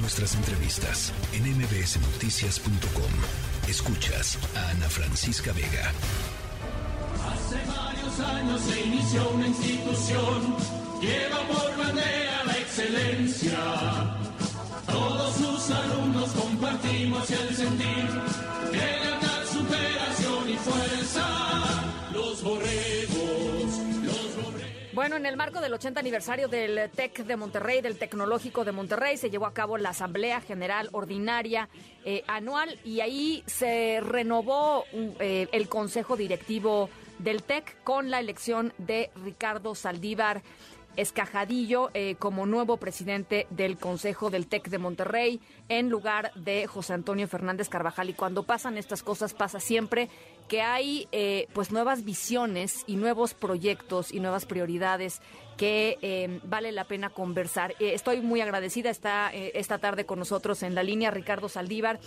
Nuestras entrevistas en mbsnoticias.com. Escuchas a Ana Francisca Vega. Hace varios años se inició una institución, lleva por bandera la excelencia. Todos sus alumnos compartimos el sentir Bueno, en el marco del 80 aniversario del TEC de Monterrey, del Tecnológico de Monterrey, se llevó a cabo la Asamblea General Ordinaria eh, anual y ahí se renovó eh, el Consejo Directivo del TEC con la elección de Ricardo Saldívar Escajadillo eh, como nuevo presidente del Consejo del TEC de Monterrey en lugar de José Antonio Fernández Carvajal. Y cuando pasan estas cosas pasa siempre que hay eh, pues nuevas visiones y nuevos proyectos y nuevas prioridades que eh, vale la pena conversar. Estoy muy agradecida, está esta tarde con nosotros en la línea Ricardo Saldívar,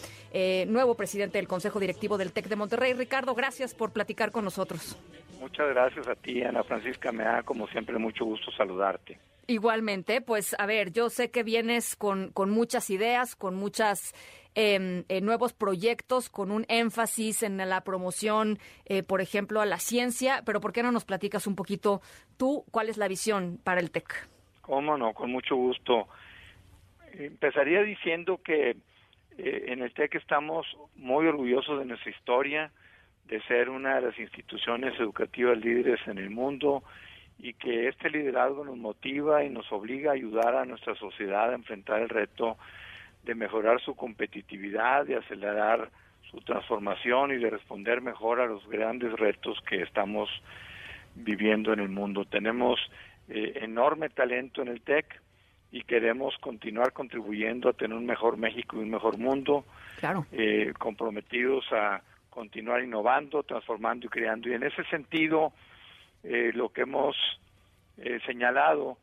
nuevo presidente del Consejo Directivo del TEC de Monterrey. Ricardo, gracias por platicar con nosotros. Muchas gracias a ti, Ana Francisca. Me da, como siempre, mucho gusto saludarte. Igualmente, pues a ver, yo sé que vienes con, con muchas ideas, con muchas eh, eh, nuevos proyectos, con un énfasis en la promoción, eh, por ejemplo, a la ciencia, pero ¿por qué no nos platicas un poquito tú cuál es la visión para el TEC? Cómo no, con mucho gusto. Empezaría diciendo que eh, en el TEC estamos muy orgullosos de nuestra historia, de ser una de las instituciones educativas líderes en el mundo y que este liderazgo nos motiva y nos obliga a ayudar a nuestra sociedad a enfrentar el reto de mejorar su competitividad, de acelerar su transformación y de responder mejor a los grandes retos que estamos viviendo en el mundo. Tenemos eh, enorme talento en el TEC y queremos continuar contribuyendo a tener un mejor México y un mejor mundo, Claro. eh, comprometidos a continuar innovando, transformando y creando. Y en ese sentido, eh, lo que hemos eh, señalado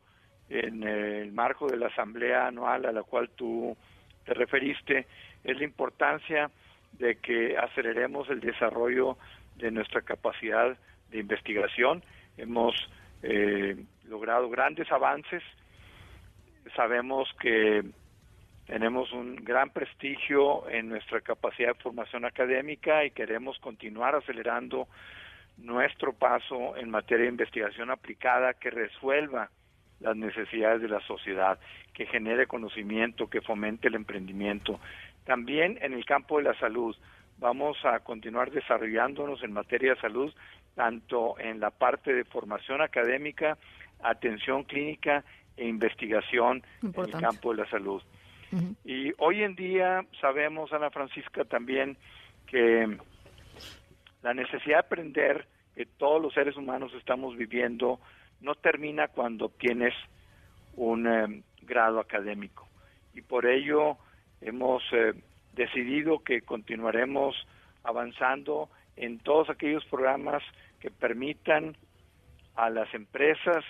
en el marco de la asamblea anual a la cual tú te referiste es la importancia de que aceleremos el desarrollo de nuestra capacidad de investigación. Hemos eh, logrado grandes avances. Sabemos que tenemos un gran prestigio en nuestra capacidad de formación académica y queremos continuar acelerando nuestro paso en materia de investigación aplicada que resuelva las necesidades de la sociedad, que genere conocimiento, que fomente el emprendimiento. También en el campo de la salud vamos a continuar desarrollándonos en materia de salud, tanto en la parte de formación académica, atención clínica e investigación en el campo de la salud. Y hoy en día sabemos, Ana Francisca, también que la necesidad de aprender que todos los seres humanos estamos viviendo no termina cuando obtienes un eh, grado académico. Y por ello hemos eh, decidido que continuaremos avanzando en todos aquellos programas que permitan a las empresas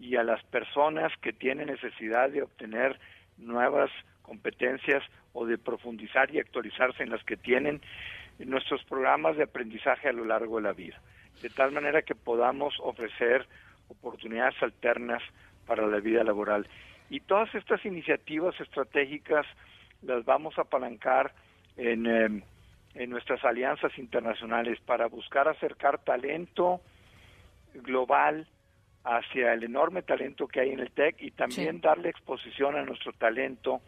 y a las personas que tienen necesidad de obtener nuevas competencias o de profundizar y actualizarse en las que tienen nuestros programas de aprendizaje a lo largo de la vida, de tal manera que podamos ofrecer oportunidades alternas para la vida laboral. Y todas estas iniciativas estratégicas las vamos a apalancar en, eh, en nuestras alianzas internacionales para buscar acercar talento global hacia el enorme talento que hay en el TEC y también Sí. darle exposición a nuestro talento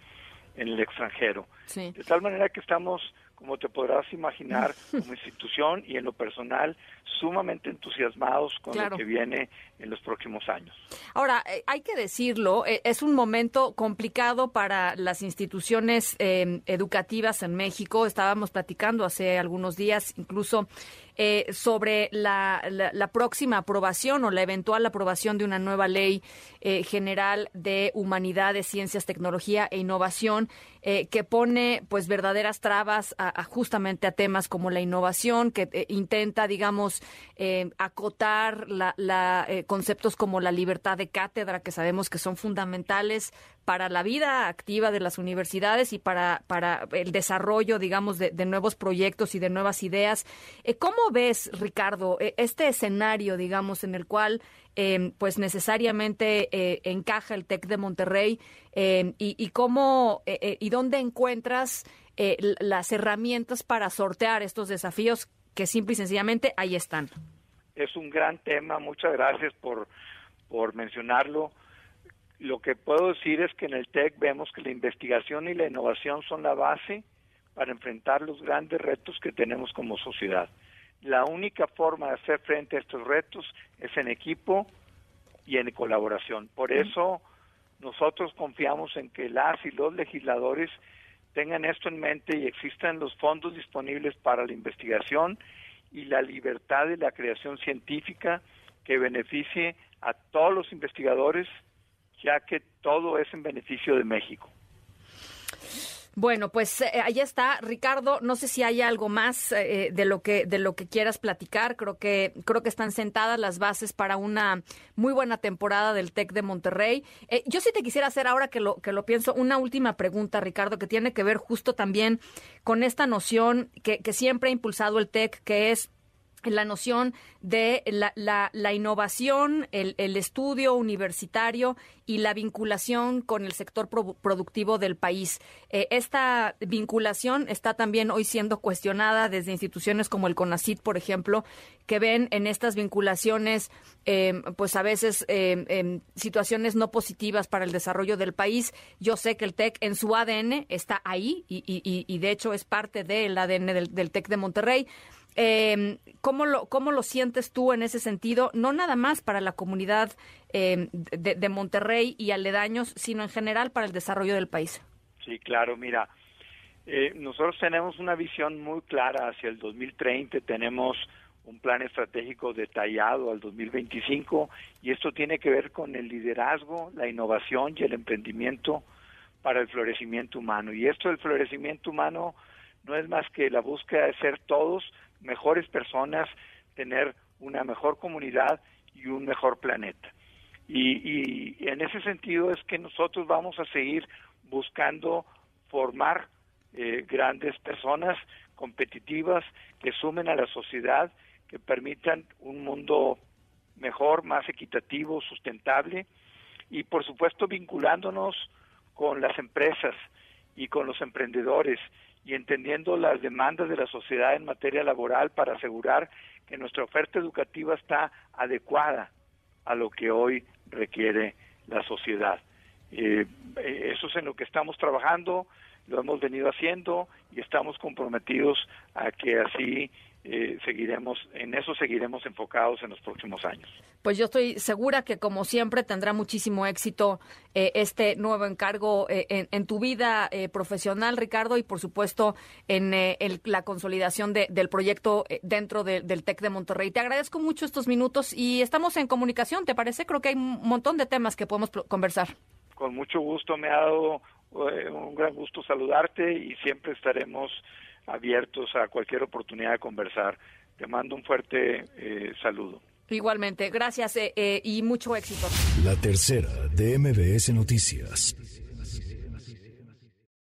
en el extranjero. Sí. De tal manera que estamos, como te podrás imaginar, como institución y en lo personal, sumamente entusiasmados con Claro. lo que viene en los próximos años. Ahora, eh, hay que decirlo, eh, es un momento complicado para las instituciones eh, educativas en México. Estábamos platicando hace algunos días incluso eh, sobre la, la- la próxima aprobación o la eventual aprobación de una nueva ley eh, general de humanidades, ciencias, tecnología e innovación eh, que pone pues verdaderas trabas justamente a temas como la innovación, que eh, intenta, digamos, eh, acotar la, conceptos como la libertad de cátedra, que sabemos que son fundamentales para la vida activa de las universidades y para, para el desarrollo, digamos, de, nuevos proyectos y de nuevas ideas. ¿Cómo ves, Ricardo, este escenario, digamos, en el cual Em, pues necesariamente eh, encaja el TEC de Monterrey em, y, cómo eh, eh, y dónde encuentras las herramientas para sortear estos desafíos que simple y sencillamente ahí están. Es un gran tema, muchas gracias por, por mencionarlo. Lo que puedo decir es que en el TEC vemos que la investigación y la innovación son la base para enfrentar los grandes retos que tenemos como sociedad la única forma de hacer frente a estos retos es en equipo y en colaboración. Por eso nosotros confiamos en que las y los legisladores tengan esto en mente y existan los fondos disponibles para la investigación y la libertad de la creación científica que beneficie a todos los investigadores, ya que todo es en beneficio de México. Bueno, pues eh, ahí está, Ricardo. No sé si hay algo más eh, de lo que de lo que quieras platicar. Creo que creo que están sentadas las bases para una muy buena temporada del Tec de Monterrey. Eh, yo sí te quisiera hacer ahora que lo que lo pienso una última pregunta, Ricardo, que tiene que ver justo también con esta noción que, que siempre ha impulsado el Tec, que es la noción de la, la, innovación, el, estudio universitario y la vinculación con el sector productivo del país. Eh, esta vinculación está también hoy siendo cuestionada desde instituciones como el CONACIT, por ejemplo, que ven en estas vinculaciones, em, pues a veces em, em, situaciones no positivas para el desarrollo del país. Yo sé que el TEC en su ADN está ahí y, y, y de hecho es parte del ADN del TEC de Monterrey. Eh, ¿cómo, lo, ¿Cómo lo sientes tú en ese sentido? No nada más para la comunidad em, de, Monterrey y aledaños, sino en general para el desarrollo del país. Sí, claro, mira, eh, nosotros tenemos una visión muy clara hacia el 2030, tenemos un plan estratégico detallado al 2025 y esto tiene que ver con el liderazgo, la innovación y el emprendimiento para el florecimiento humano. Y esto del florecimiento humano no es más que la búsqueda de ser todos mejores personas, tener una mejor comunidad y un mejor planeta. Y, en ese sentido es que nosotros vamos a seguir buscando formar eh, grandes personas competitivas que sumen a la sociedad, que permitan un mundo mejor, más equitativo, sustentable y por supuesto vinculándonos con las empresas y con los emprendedores y entendiendo las demandas de la sociedad en materia laboral para asegurar que nuestra oferta educativa está adecuada a lo que hoy requiere la sociedad. Eh, eh, eso es en lo que estamos trabajando, lo hemos venido haciendo y estamos comprometidos a que así eh, seguiremos, en eso seguiremos enfocados en los próximos años. Pues yo estoy segura que como siempre tendrá muchísimo éxito eh, este nuevo encargo eh, en, tu vida profesional, Ricardo, y por supuesto en la consolidación del proyecto dentro del TEC de Monterrey. Te agradezco mucho estos minutos y estamos en comunicación, ¿te parece? Creo que hay un montón de temas que podemos conversar. Con mucho gusto, me ha dado un gran gusto saludarte y siempre estaremos abiertos a cualquier oportunidad de conversar. Te mando un fuerte eh, saludo. Igualmente, gracias eh, eh, y mucho éxito. La tercera de MBS Noticias.